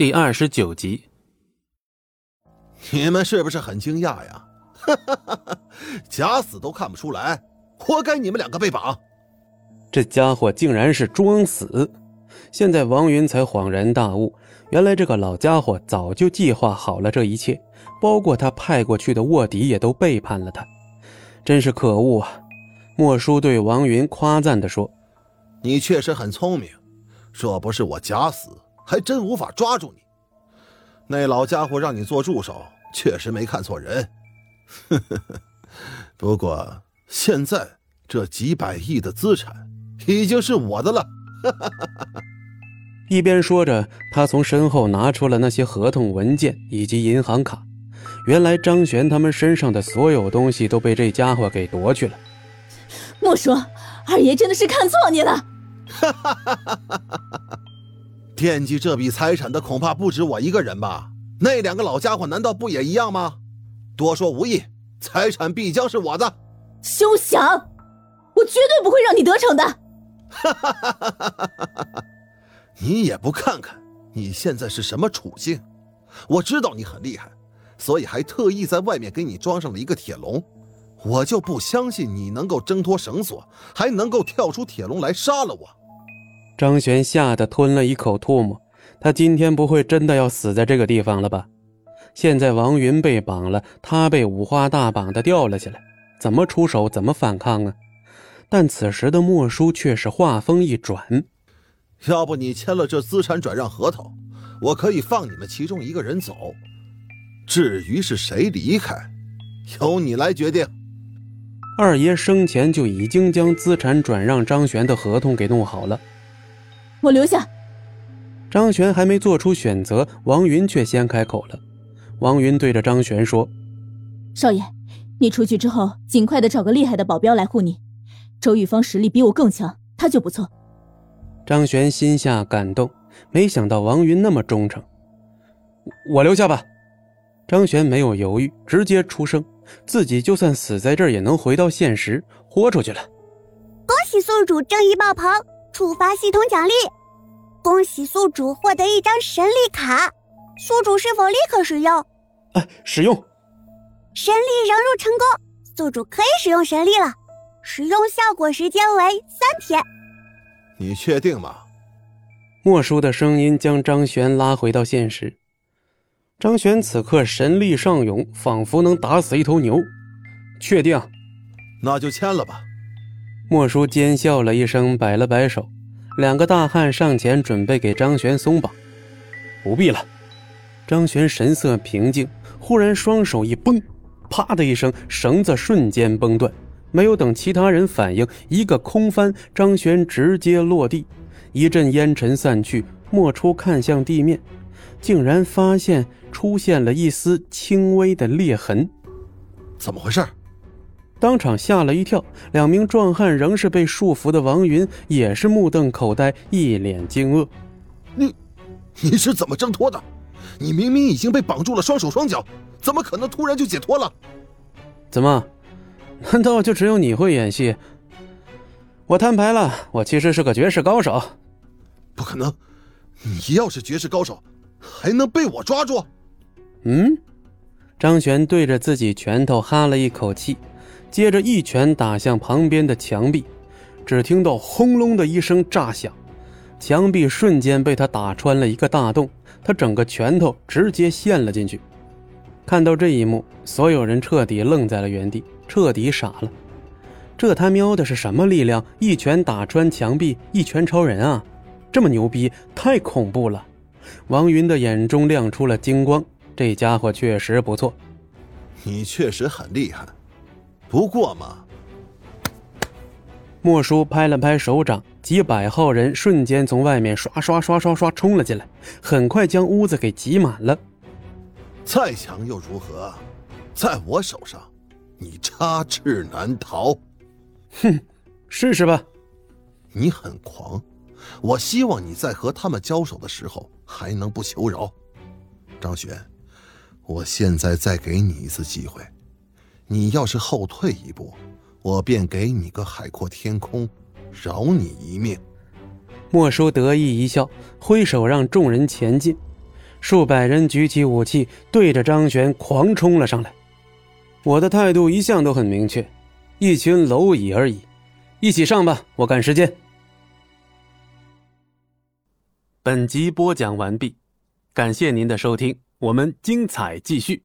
第二十九集，你们是不是很惊讶呀？哈哈哈哈假死都看不出来，活该你们两个被绑。这家伙竟然是装死！现在王云才恍然大悟，原来这个老家伙早就计划好了这一切，包括他派过去的卧底也都背叛了他，真是可恶啊！莫叔对王云夸赞地说：“你确实很聪明，若不是我假死。”还真无法抓住你，那老家伙让你做助手，确实没看错人。不过现在这几百亿的资产已经是我的了。一边说着，他从身后拿出了那些合同文件以及银行卡。原来张璇他们身上的所有东西都被这家伙给夺去了。莫说，二爷真的是看错你了。惦记这笔财产的恐怕不止我一个人吧？那两个老家伙难道不也一样吗？多说无益，财产必将是我的。休想！我绝对不会让你得逞的。哈哈哈哈哈哈！你也不看看你现在是什么处境？我知道你很厉害，所以还特意在外面给你装上了一个铁笼。我就不相信你能够挣脱绳索，还能够跳出铁笼来杀了我。张璇吓得吞了一口唾沫，他今天不会真的要死在这个地方了吧？现在王云被绑了，他被五花大绑的吊了起来，怎么出手，怎么反抗啊？但此时的莫叔却是话锋一转：“要不你签了这资产转让合同，我可以放你们其中一个人走。至于是谁离开，由你来决定。”二爷生前就已经将资产转让张璇的合同给弄好了。我留下。张璇还没做出选择，王云却先开口了。王云对着张璇说：“少爷，你出去之后，尽快的找个厉害的保镖来护你。周玉芳实力比我更强，他就不错。”张璇心下感动，没想到王云那么忠诚。我留下吧。张璇没有犹豫，直接出声：“自己就算死在这儿，也能回到现实，豁出去了。”恭喜宿主正义爆棚！触发系统奖励，恭喜宿主获得一张神力卡，宿主是否立刻使用？啊，使用。神力融入成功，宿主可以使用神力了，使用效果时间为三天。你确定吗？莫叔的声音将张璇拉回到现实。张璇此刻神力上涌，仿佛能打死一头牛。确定，那就签了吧。莫叔尖笑了一声，摆了摆手，两个大汉上前准备给张璇松绑。不必了。张璇神色平静，忽然双手一绷，啪的一声，绳子瞬间崩断。没有等其他人反应，一个空翻，张璇直接落地。一阵烟尘散去，莫初看向地面，竟然发现出现了一丝轻微的裂痕。怎么回事？当场吓了一跳，两名壮汉仍是被束缚的王云也是目瞪口呆，一脸惊愕。你，你是怎么挣脱的？你明明已经被绑住了双手双脚，怎么可能突然就解脱了？怎么？难道就只有你会演戏？我摊牌了，我其实是个绝世高手。不可能，你要是绝世高手，还能被我抓住？嗯？张璇对着自己拳头哈了一口气。接着一拳打向旁边的墙壁，只听到轰隆的一声炸响，墙壁瞬间被他打穿了一个大洞，他整个拳头直接陷了进去。看到这一幕，所有人彻底愣在了原地，彻底傻了。这他喵的是什么力量？一拳打穿墙壁，一拳超人啊！这么牛逼，太恐怖了！王云的眼中亮出了金光，这家伙确实不错。你确实很厉害。不过嘛，莫叔拍了拍手掌，几百号人瞬间从外面刷刷刷刷刷冲了进来，很快将屋子给挤满了。再强又如何？在我手上，你插翅难逃。哼，试试吧。你很狂，我希望你在和他们交手的时候还能不求饶。张璇，我现在再给你一次机会。你要是后退一步，我便给你个海阔天空，饶你一命。莫叔得意一笑，挥手让众人前进。数百人举起武器，对着张玄狂冲了上来。我的态度一向都很明确，一群蝼蚁而已，一起上吧，我赶时间。本集播讲完毕，感谢您的收听，我们精彩继续。